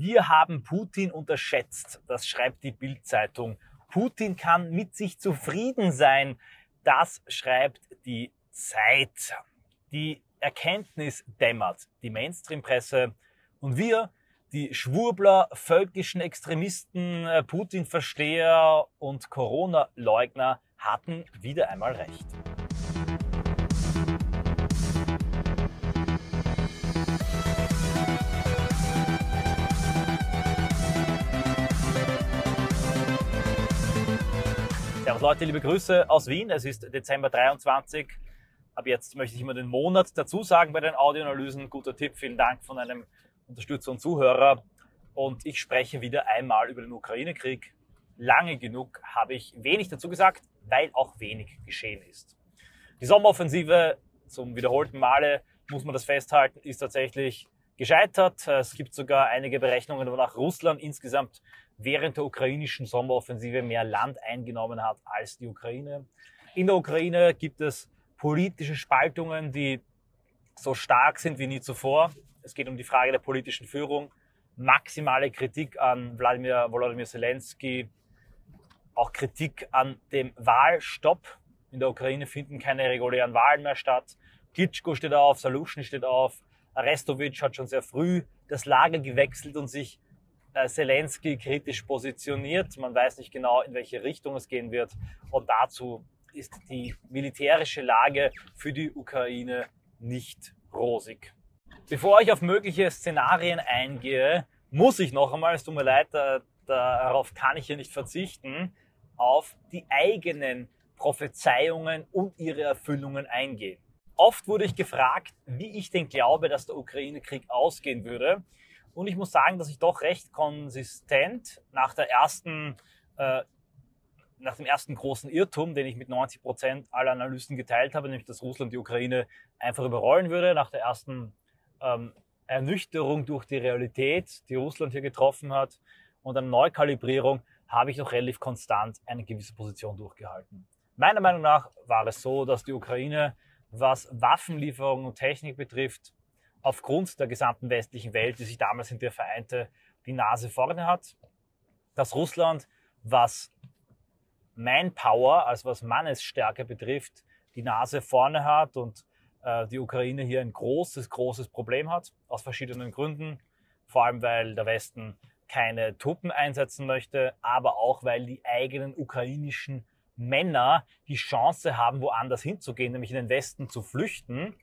Wir haben Putin unterschätzt, das schreibt die Bild-Zeitung. Putin kann mit sich zufrieden sein, das schreibt die Zeit. Die Erkenntnis dämmert, die Mainstream-Presse und wir, die Schwurbler, völkischen Extremisten, äh, Putin-Versteher und Corona-Leugner hatten wieder einmal recht. Servus Leute, liebe Grüße aus Wien. Es ist Dezember 23. Ab jetzt möchte ich immer den Monat dazu sagen bei den Audioanalysen. Guter Tipp, vielen Dank von einem Unterstützer und Zuhörer. Und ich spreche wieder einmal über den Ukraine-Krieg. Lange genug habe ich wenig dazu gesagt, weil auch wenig geschehen ist. Die Sommeroffensive, zum wiederholten Male muss man das festhalten, ist tatsächlich gescheitert. Es gibt sogar einige Berechnungen, wonach Russland insgesamt während der ukrainischen Sommeroffensive mehr Land eingenommen hat als die Ukraine. In der Ukraine gibt es politische Spaltungen, die so stark sind wie nie zuvor. Es geht um die Frage der politischen Führung, maximale Kritik an Wladimir Volodymyr Zelensky, auch Kritik an dem Wahlstopp. In der Ukraine finden keine regulären Wahlen mehr statt. Klitschko steht auf, Salushny steht auf, Arestovic hat schon sehr früh das Lager gewechselt und sich Zelensky kritisch positioniert. Man weiß nicht genau, in welche Richtung es gehen wird. Und dazu ist die militärische Lage für die Ukraine nicht rosig. Bevor ich auf mögliche Szenarien eingehe, muss ich noch einmal, es tut mir leid, darauf kann ich hier nicht verzichten, auf die eigenen Prophezeiungen und ihre Erfüllungen eingehen. Oft wurde ich gefragt, wie ich denn glaube, dass der Ukraine-Krieg ausgehen würde. Und ich muss sagen, dass ich doch recht konsistent nach der ersten, äh, nach dem ersten großen Irrtum, den ich mit 90 Prozent aller Analysten geteilt habe, nämlich dass Russland die Ukraine einfach überrollen würde, nach der ersten ähm, Ernüchterung durch die Realität, die Russland hier getroffen hat und eine Neukalibrierung, habe ich noch relativ konstant eine gewisse Position durchgehalten. Meiner Meinung nach war es so, dass die Ukraine, was Waffenlieferungen und Technik betrifft, aufgrund der gesamten westlichen Welt, die sich damals in der vereinte, die Nase vorne hat. Dass Russland, was Manpower, also was Mannesstärke betrifft, die Nase vorne hat und äh, die Ukraine hier ein großes, großes Problem hat, aus verschiedenen Gründen. Vor allem, weil der Westen keine Truppen einsetzen möchte, aber auch, weil die eigenen ukrainischen Männer die Chance haben, woanders hinzugehen, nämlich in den Westen zu flüchten.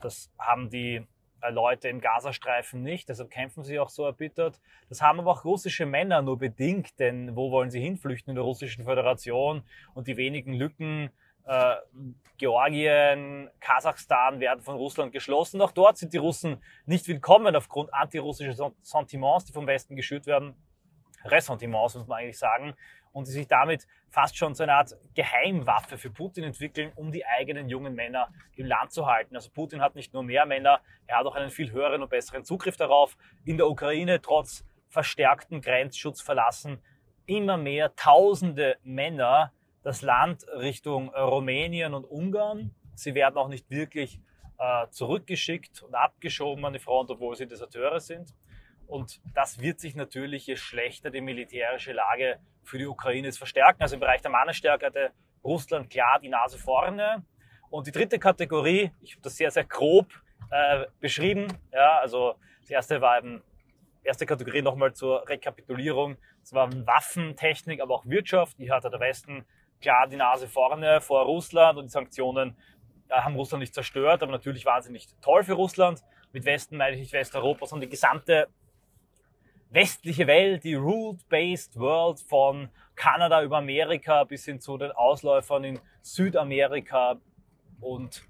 Das haben die Leute im Gazastreifen nicht, deshalb kämpfen sie auch so erbittert. Das haben aber auch russische Männer nur bedingt, denn wo wollen sie hinflüchten in der russischen Föderation? Und die wenigen Lücken, äh, Georgien, Kasachstan werden von Russland geschlossen. Auch dort sind die Russen nicht willkommen aufgrund antirussischer Sentiments, die vom Westen geschürt werden. Ressentiments, muss man eigentlich sagen und die sich damit fast schon so eine Art Geheimwaffe für Putin entwickeln, um die eigenen jungen Männer im Land zu halten. Also Putin hat nicht nur mehr Männer, er hat auch einen viel höheren und besseren Zugriff darauf. In der Ukraine trotz verstärkten Grenzschutz verlassen immer mehr tausende Männer das Land Richtung Rumänien und Ungarn. Sie werden auch nicht wirklich äh, zurückgeschickt und abgeschoben an die Front, obwohl sie Deserteure sind. Und das wird sich natürlich, je schlechter die militärische Lage für die Ukraine ist, verstärken. Also im Bereich der Mannestärke hatte Russland klar die Nase vorne. Und die dritte Kategorie, ich habe das sehr, sehr grob äh, beschrieben. Ja, also das erste war eben, erste Kategorie nochmal zur Rekapitulierung. Das war Waffentechnik, aber auch Wirtschaft. Hier hatte der Westen klar die Nase vorne vor Russland und die Sanktionen äh, haben Russland nicht zerstört, aber natürlich waren sie nicht toll für Russland. Mit Westen meine ich nicht Westeuropa, sondern die gesamte westliche Welt, die Rule-Based World von Kanada über Amerika bis hin zu den Ausläufern in Südamerika und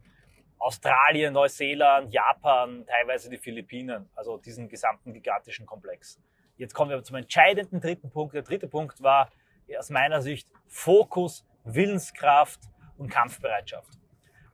Australien, Neuseeland, Japan, teilweise die Philippinen, also diesen gesamten gigantischen Komplex. Jetzt kommen wir zum entscheidenden dritten Punkt. Der dritte Punkt war aus meiner Sicht Fokus, Willenskraft und Kampfbereitschaft.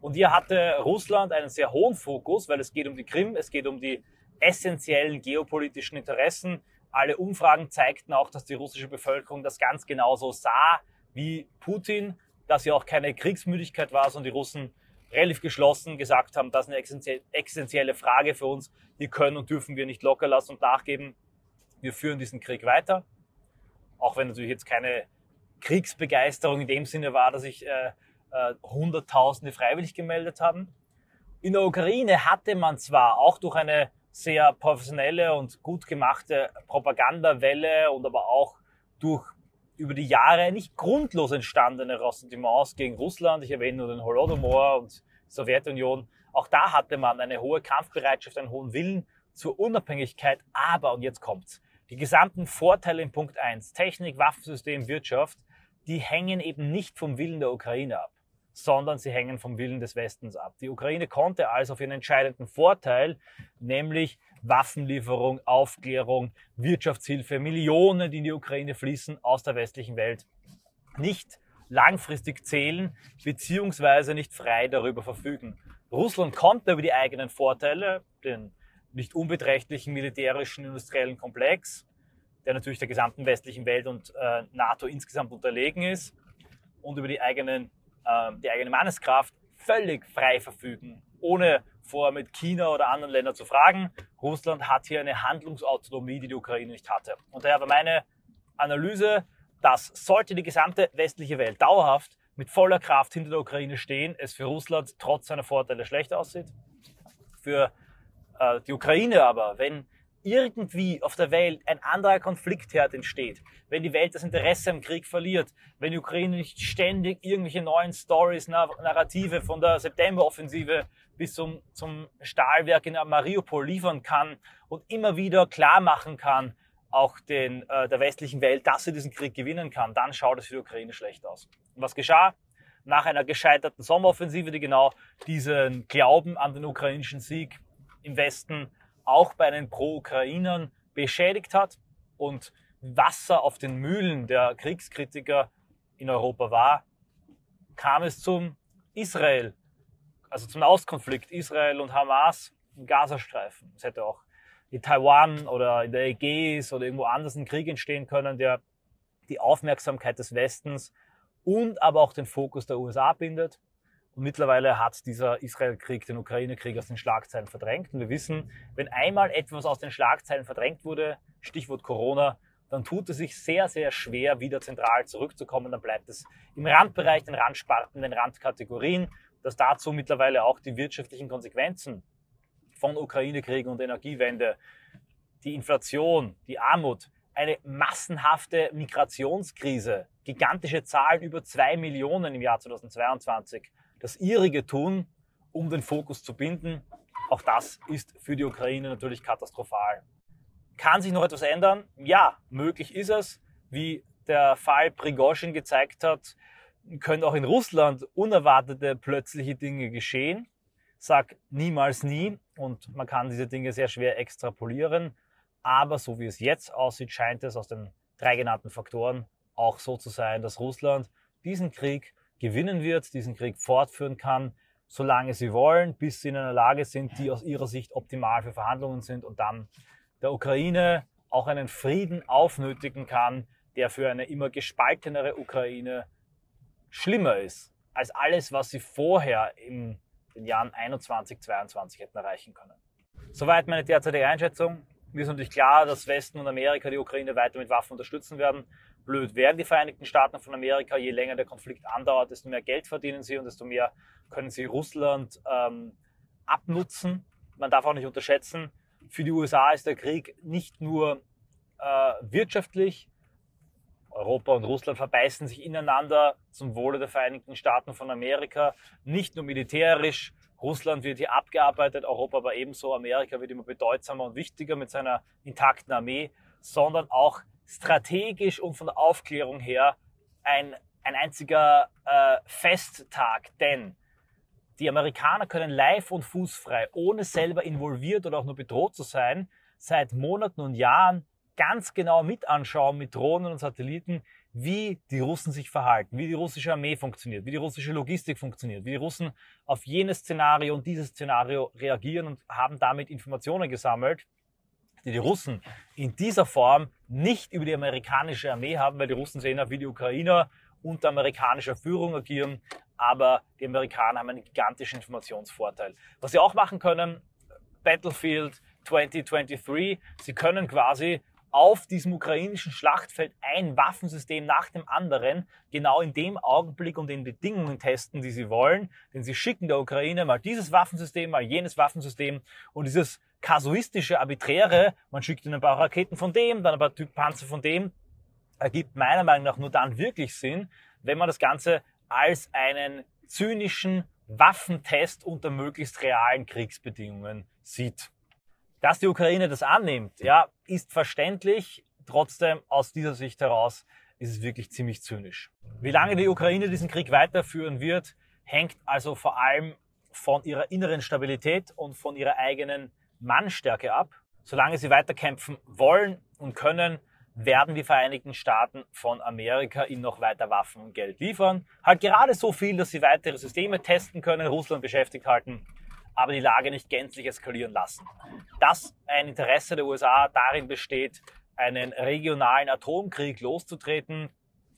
Und hier hatte Russland einen sehr hohen Fokus, weil es geht um die Krim, es geht um die essentiellen geopolitischen Interessen, alle Umfragen zeigten auch, dass die russische Bevölkerung das ganz genauso sah wie Putin, dass ja auch keine Kriegsmüdigkeit war, sondern die Russen relativ geschlossen gesagt haben, das ist eine existenzielle Frage für uns, die können und dürfen wir nicht locker lassen und nachgeben. wir führen diesen Krieg weiter. Auch wenn natürlich jetzt keine Kriegsbegeisterung in dem Sinne war, dass sich äh, äh, Hunderttausende freiwillig gemeldet haben. In der Ukraine hatte man zwar auch durch eine sehr professionelle und gut gemachte Propagandawelle und aber auch durch über die Jahre nicht grundlos entstandene Ressentiments gegen Russland, ich erwähne nur den Holodomor und Sowjetunion, auch da hatte man eine hohe Kampfbereitschaft, einen hohen Willen zur Unabhängigkeit, aber, und jetzt kommt's, die gesamten Vorteile in Punkt 1, Technik, Waffensystem, Wirtschaft, die hängen eben nicht vom Willen der Ukraine ab, sondern sie hängen vom Willen des Westens ab. Die Ukraine konnte also auf ihren entscheidenden Vorteil, nämlich Waffenlieferung, Aufklärung, Wirtschaftshilfe, Millionen, die in die Ukraine fließen aus der westlichen Welt, nicht langfristig zählen, beziehungsweise nicht frei darüber verfügen. Russland konnte über die eigenen Vorteile, den nicht unbeträchtlichen militärischen industriellen Komplex, der natürlich der gesamten westlichen Welt und äh, NATO insgesamt unterlegen ist, und über die, eigenen, äh, die eigene Manneskraft völlig frei verfügen, ohne vorher mit China oder anderen Ländern zu fragen. Russland hat hier eine Handlungsautonomie, die die Ukraine nicht hatte. Und daher war meine Analyse, dass sollte die gesamte westliche Welt dauerhaft mit voller Kraft hinter der Ukraine stehen, es für Russland trotz seiner Vorteile schlecht aussieht. Für äh, die Ukraine aber, wenn irgendwie auf der Welt ein anderer Konfliktherd entsteht, wenn die Welt das Interesse am Krieg verliert, wenn die Ukraine nicht ständig irgendwelche neuen Stories, Narrative von der Septemberoffensive bis zum, zum Stahlwerk in Mariupol liefern kann und immer wieder klar machen kann, auch den, äh, der westlichen Welt, dass sie diesen Krieg gewinnen kann, dann schaut es für die Ukraine schlecht aus. Und was geschah? Nach einer gescheiterten Sommeroffensive, die genau diesen Glauben an den ukrainischen Sieg im Westen auch bei den Pro-Ukrainern beschädigt hat und Wasser auf den Mühlen der Kriegskritiker in Europa war, kam es zum Israel, also zum Auskonflikt Israel und Hamas im Gazastreifen. Es hätte auch in Taiwan oder in der Ägäis oder irgendwo anders ein Krieg entstehen können, der die Aufmerksamkeit des Westens und aber auch den Fokus der USA bindet. Und mittlerweile hat dieser Israel-Krieg den Ukraine-Krieg aus den Schlagzeilen verdrängt. Und wir wissen, wenn einmal etwas aus den Schlagzeilen verdrängt wurde, Stichwort Corona, dann tut es sich sehr, sehr schwer, wieder zentral zurückzukommen. Dann bleibt es im Randbereich, den Randsparten, den Randkategorien, dass dazu mittlerweile auch die wirtschaftlichen Konsequenzen von Ukraine-Krieg und Energiewende, die Inflation, die Armut, eine massenhafte Migrationskrise, gigantische Zahlen über zwei Millionen im Jahr 2022, das ihrige tun, um den Fokus zu binden. Auch das ist für die Ukraine natürlich katastrophal. Kann sich noch etwas ändern? Ja, möglich ist es. Wie der Fall Prigozhin gezeigt hat, können auch in Russland unerwartete plötzliche Dinge geschehen. Sag niemals nie und man kann diese Dinge sehr schwer extrapolieren. Aber so wie es jetzt aussieht, scheint es aus den drei genannten Faktoren auch so zu sein, dass Russland diesen Krieg gewinnen wird, diesen Krieg fortführen kann, solange sie wollen, bis sie in einer Lage sind, die aus ihrer Sicht optimal für Verhandlungen sind und dann der Ukraine auch einen Frieden aufnötigen kann, der für eine immer gespaltenere Ukraine schlimmer ist als alles, was sie vorher in den Jahren 21, 22 hätten erreichen können. Soweit meine derzeitige Einschätzung. Mir ist natürlich klar, dass Westen und Amerika die Ukraine weiter mit Waffen unterstützen werden blöd werden die Vereinigten Staaten von Amerika. Je länger der Konflikt andauert, desto mehr Geld verdienen sie und desto mehr können sie Russland ähm, abnutzen. Man darf auch nicht unterschätzen, für die USA ist der Krieg nicht nur äh, wirtschaftlich, Europa und Russland verbeißen sich ineinander zum Wohle der Vereinigten Staaten von Amerika, nicht nur militärisch. Russland wird hier abgearbeitet, Europa aber ebenso. Amerika wird immer bedeutsamer und wichtiger mit seiner intakten Armee, sondern auch strategisch und von der Aufklärung her ein, ein einziger äh, Festtag, denn die Amerikaner können live und fußfrei, ohne selber involviert oder auch nur bedroht zu sein, seit Monaten und Jahren ganz genau mit anschauen mit Drohnen und Satelliten, wie die Russen sich verhalten, wie die russische Armee funktioniert, wie die russische Logistik funktioniert, wie die Russen auf jenes Szenario und dieses Szenario reagieren und haben damit Informationen gesammelt, die die Russen in dieser Form nicht über die amerikanische Armee haben, weil die Russen sehen ja, wie die Ukrainer unter amerikanischer Führung agieren, aber die Amerikaner haben einen gigantischen Informationsvorteil. Was sie auch machen können, Battlefield 2023, sie können quasi auf diesem ukrainischen Schlachtfeld ein Waffensystem nach dem anderen genau in dem Augenblick und den Bedingungen testen, die sie wollen. Denn sie schicken der Ukraine mal dieses Waffensystem, mal jenes Waffensystem und dieses kasuistische, arbiträre, man schickt ihnen ein paar Raketen von dem, dann ein paar Typ Panzer von dem, ergibt meiner Meinung nach nur dann wirklich Sinn, wenn man das Ganze als einen zynischen Waffentest unter möglichst realen Kriegsbedingungen sieht. Dass die Ukraine das annimmt, ja, ist verständlich. Trotzdem aus dieser Sicht heraus ist es wirklich ziemlich zynisch. Wie lange die Ukraine diesen Krieg weiterführen wird, hängt also vor allem von ihrer inneren Stabilität und von ihrer eigenen Mannstärke ab. Solange sie weiterkämpfen wollen und können, werden die Vereinigten Staaten von Amerika ihnen noch weiter Waffen und Geld liefern. Halt gerade so viel, dass sie weitere Systeme testen können, Russland beschäftigt halten, aber die Lage nicht gänzlich eskalieren lassen. Dass ein Interesse der USA darin besteht, einen regionalen Atomkrieg loszutreten,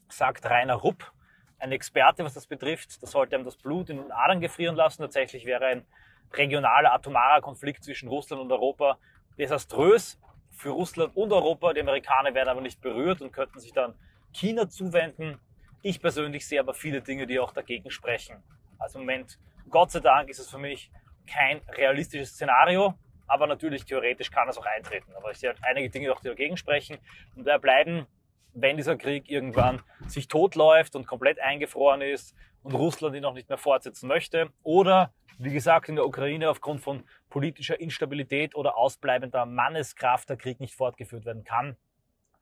sagt Rainer Rupp, ein Experte, was das betrifft. Das sollte ihm das Blut in den Adern gefrieren lassen. Tatsächlich wäre ein regionaler atomarer Konflikt zwischen Russland und Europa desaströs für Russland und Europa. Die Amerikaner werden aber nicht berührt und könnten sich dann China zuwenden. Ich persönlich sehe aber viele Dinge, die auch dagegen sprechen. Also im Moment, Gott sei Dank, ist es für mich kein realistisches Szenario, aber natürlich theoretisch kann es auch eintreten. Aber ich sehe halt einige Dinge, die dagegen sprechen. Und da bleiben, wenn dieser Krieg irgendwann sich totläuft und komplett eingefroren ist und Russland ihn noch nicht mehr fortsetzen möchte oder wie gesagt, in der Ukraine aufgrund von politischer Instabilität oder ausbleibender Manneskraft der Krieg nicht fortgeführt werden kann.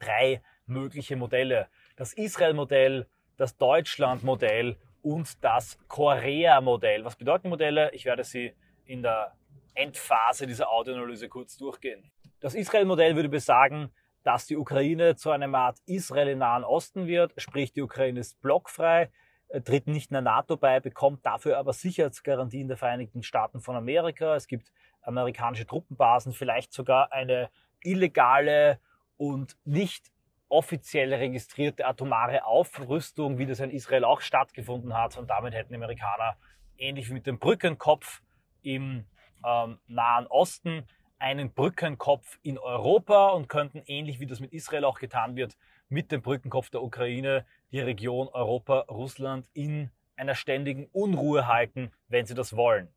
Drei mögliche Modelle. Das Israel-Modell, das Deutschland-Modell und das Korea-Modell. Was bedeuten Modelle? Ich werde sie in der Endphase dieser Audioanalyse kurz durchgehen. Das Israel-Modell würde besagen, dass die Ukraine zu einer Art Israel im Nahen Osten wird, sprich die Ukraine ist blockfrei, äh, tritt nicht in der NATO bei, bekommt dafür aber Sicherheitsgarantien der Vereinigten Staaten von Amerika. Es gibt amerikanische Truppenbasen, vielleicht sogar eine illegale und nicht offiziell registrierte atomare Aufrüstung, wie das in Israel auch stattgefunden hat. Und damit hätten die Amerikaner ähnlich wie mit dem Brückenkopf im ähm, Nahen Osten einen Brückenkopf in Europa und könnten ähnlich wie das mit Israel auch getan wird, mit dem Brückenkopf der Ukraine die Region Europa, Russland in einer ständigen Unruhe halten, wenn sie das wollen.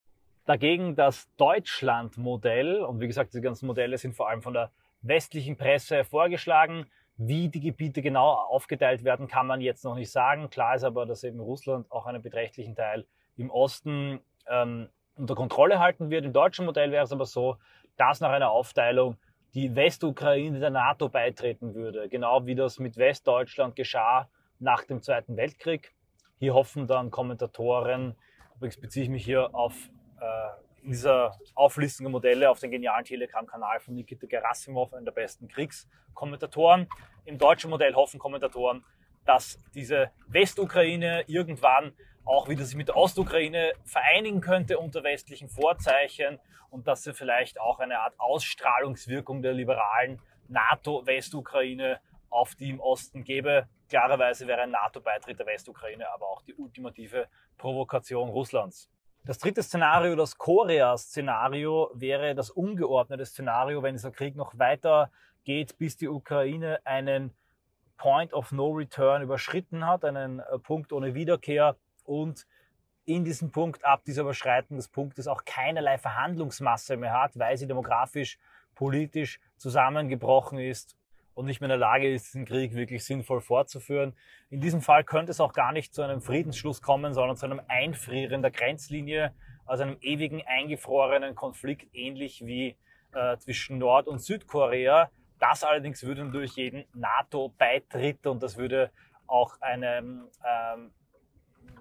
Dagegen das Deutschland-Modell, und wie gesagt, diese ganzen Modelle sind vor allem von der westlichen Presse vorgeschlagen. Wie die Gebiete genau aufgeteilt werden, kann man jetzt noch nicht sagen. Klar ist aber, dass eben Russland auch einen beträchtlichen Teil im Osten ähm, unter Kontrolle halten wird. Im deutschen Modell wäre es aber so, dass nach einer Aufteilung die Westukraine der NATO beitreten würde, genau wie das mit Westdeutschland geschah nach dem Zweiten Weltkrieg. Hier hoffen dann Kommentatoren, übrigens beziehe ich mich hier auf äh, dieser Auflistung der Modelle auf den genialen Telegram-Kanal von Nikita Gerasimov, einem der besten Kriegskommentatoren. Im deutschen Modell hoffen Kommentatoren, dass diese Westukraine irgendwann auch wieder sich mit der Ostukraine vereinigen könnte unter westlichen Vorzeichen und dass sie vielleicht auch eine Art Ausstrahlungswirkung der liberalen NATO-Westukraine auf die im Osten gäbe. Klarerweise wäre ein NATO-Beitritt der Westukraine aber auch die ultimative Provokation Russlands. Das dritte Szenario, das Korea-Szenario, wäre das ungeordnete Szenario, wenn dieser Krieg noch weiter geht, bis die Ukraine einen Point of No Return überschritten hat, einen äh, Punkt ohne Wiederkehr und in diesem Punkt, ab dieser Überschreiten des Punktes auch keinerlei Verhandlungsmasse mehr hat, weil sie demografisch, politisch zusammengebrochen ist und nicht mehr in der Lage ist, diesen Krieg wirklich sinnvoll fortzuführen. In diesem Fall könnte es auch gar nicht zu einem Friedensschluss kommen, sondern zu einem Einfrieren der Grenzlinie, also einem ewigen eingefrorenen Konflikt, ähnlich wie äh, zwischen Nord- und Südkorea. Das allerdings würde durch jeden NATO-Beitritt und das würde auch eine ähm,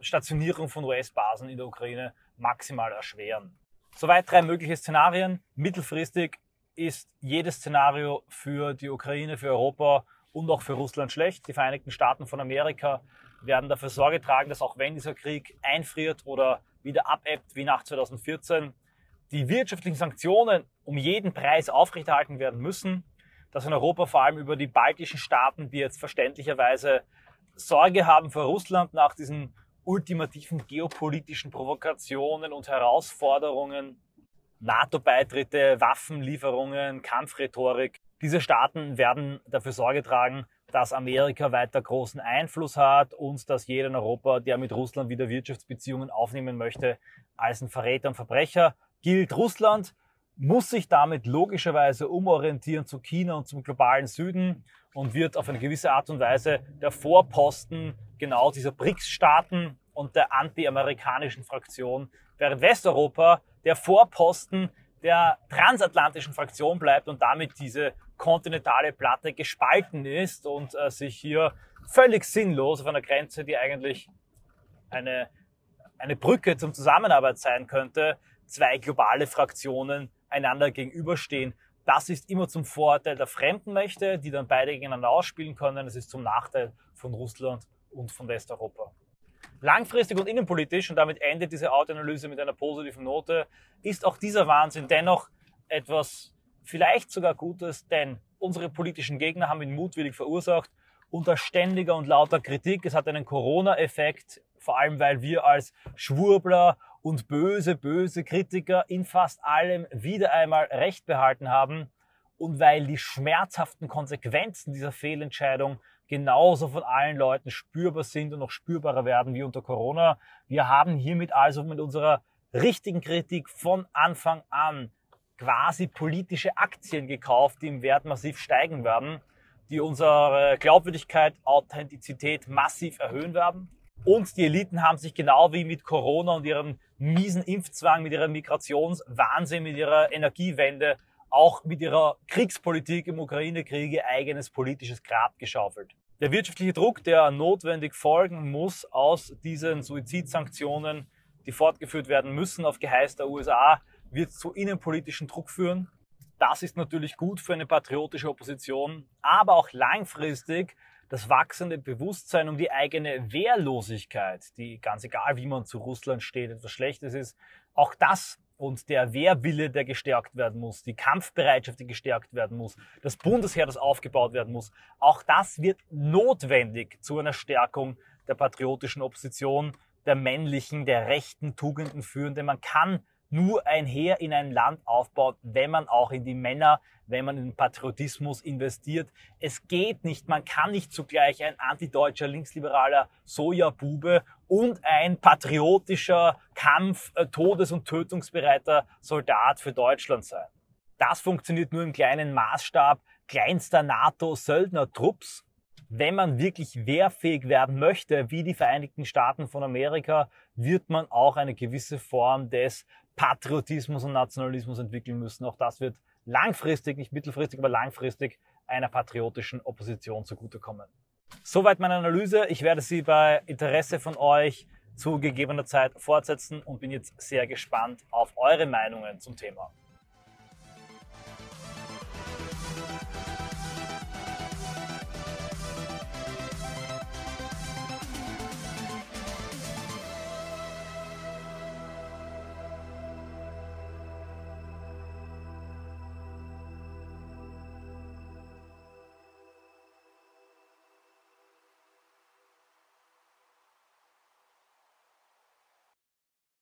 Stationierung von US-Basen in der Ukraine maximal erschweren. Soweit drei mögliche Szenarien. Mittelfristig ist jedes Szenario für die Ukraine, für Europa und auch für Russland schlecht. Die Vereinigten Staaten von Amerika werden dafür Sorge tragen, dass auch wenn dieser Krieg einfriert oder wieder abebbt wie nach 2014, die wirtschaftlichen Sanktionen um jeden Preis aufrechterhalten werden müssen, dass in Europa vor allem über die baltischen Staaten, die jetzt verständlicherweise Sorge haben vor Russland nach diesen ultimativen geopolitischen Provokationen und Herausforderungen NATO-Beitritte, Waffenlieferungen, Kampfrhetorik, Diese Staaten werden dafür Sorge tragen, dass Amerika weiter großen Einfluss hat und dass jeder in Europa, der mit Russland wieder Wirtschaftsbeziehungen aufnehmen möchte, als ein Verräter und Verbrecher gilt. Russland muss sich damit logischerweise umorientieren zu China und zum globalen Süden und wird auf eine gewisse Art und Weise der Vorposten genau dieser BRICS-Staaten und der anti-amerikanischen Fraktion, während Westeuropa der Vorposten der transatlantischen Fraktion bleibt und damit diese kontinentale Platte gespalten ist und äh, sich hier völlig sinnlos auf einer Grenze, die eigentlich eine, eine Brücke zum Zusammenarbeit sein könnte, zwei globale Fraktionen einander gegenüberstehen. Das ist immer zum Vorteil der fremden Mächte, die dann beide gegeneinander ausspielen können. Es ist zum Nachteil von Russland und von Westeuropa. Langfristig und innenpolitisch, und damit endet diese Audioanalyse mit einer positiven Note, ist auch dieser Wahnsinn dennoch etwas vielleicht sogar Gutes, denn unsere politischen Gegner haben ihn mutwillig verursacht unter ständiger und lauter Kritik. Es hat einen Corona-Effekt, vor allem weil wir als Schwurbler und böse, böse Kritiker in fast allem wieder einmal Recht behalten haben und weil die schmerzhaften Konsequenzen dieser Fehlentscheidung genauso von allen Leuten spürbar sind und noch spürbarer werden wie unter Corona. Wir haben hiermit also mit unserer richtigen Kritik von Anfang an quasi politische Aktien gekauft, die im Wert massiv steigen werden, die unsere Glaubwürdigkeit, Authentizität massiv erhöhen werden. Und die Eliten haben sich genau wie mit Corona und ihrem miesen Impfzwang, mit ihrer Migrationswahnsinn, mit ihrer Energiewende, auch mit ihrer Kriegspolitik im Ukraine-Krieg eigenes politisches Grab geschaufelt. Der wirtschaftliche Druck, der notwendig folgen muss aus diesen Suizidsanktionen, die fortgeführt werden müssen auf Geheiß der USA, wird zu innenpolitischen Druck führen. Das ist natürlich gut für eine patriotische Opposition, aber auch langfristig das wachsende Bewusstsein um die eigene Wehrlosigkeit, die ganz egal, wie man zu Russland steht, etwas Schlechtes ist, auch das und der Wehrwille, der gestärkt werden muss, die Kampfbereitschaft, die gestärkt werden muss, das Bundesheer, das aufgebaut werden muss, auch das wird notwendig zu einer Stärkung der patriotischen Opposition, der männlichen, der rechten Tugenden führen, denn man kann nur ein Heer in ein Land aufbaut, wenn man auch in die Männer, wenn man in Patriotismus investiert. Es geht nicht, man kann nicht zugleich ein antideutscher, linksliberaler Sojabube und ein patriotischer Kampf, äh, todes- und tötungsbereiter Soldat für Deutschland sein. Das funktioniert nur im kleinen Maßstab kleinster NATO-Söldnertrupps. Wenn man wirklich wehrfähig werden möchte, wie die Vereinigten Staaten von Amerika, wird man auch eine gewisse Form des Patriotismus und Nationalismus entwickeln müssen. Auch das wird langfristig, nicht mittelfristig, aber langfristig einer patriotischen Opposition zugutekommen. Soweit meine Analyse. Ich werde sie bei Interesse von euch zu gegebener Zeit fortsetzen und bin jetzt sehr gespannt auf eure Meinungen zum Thema.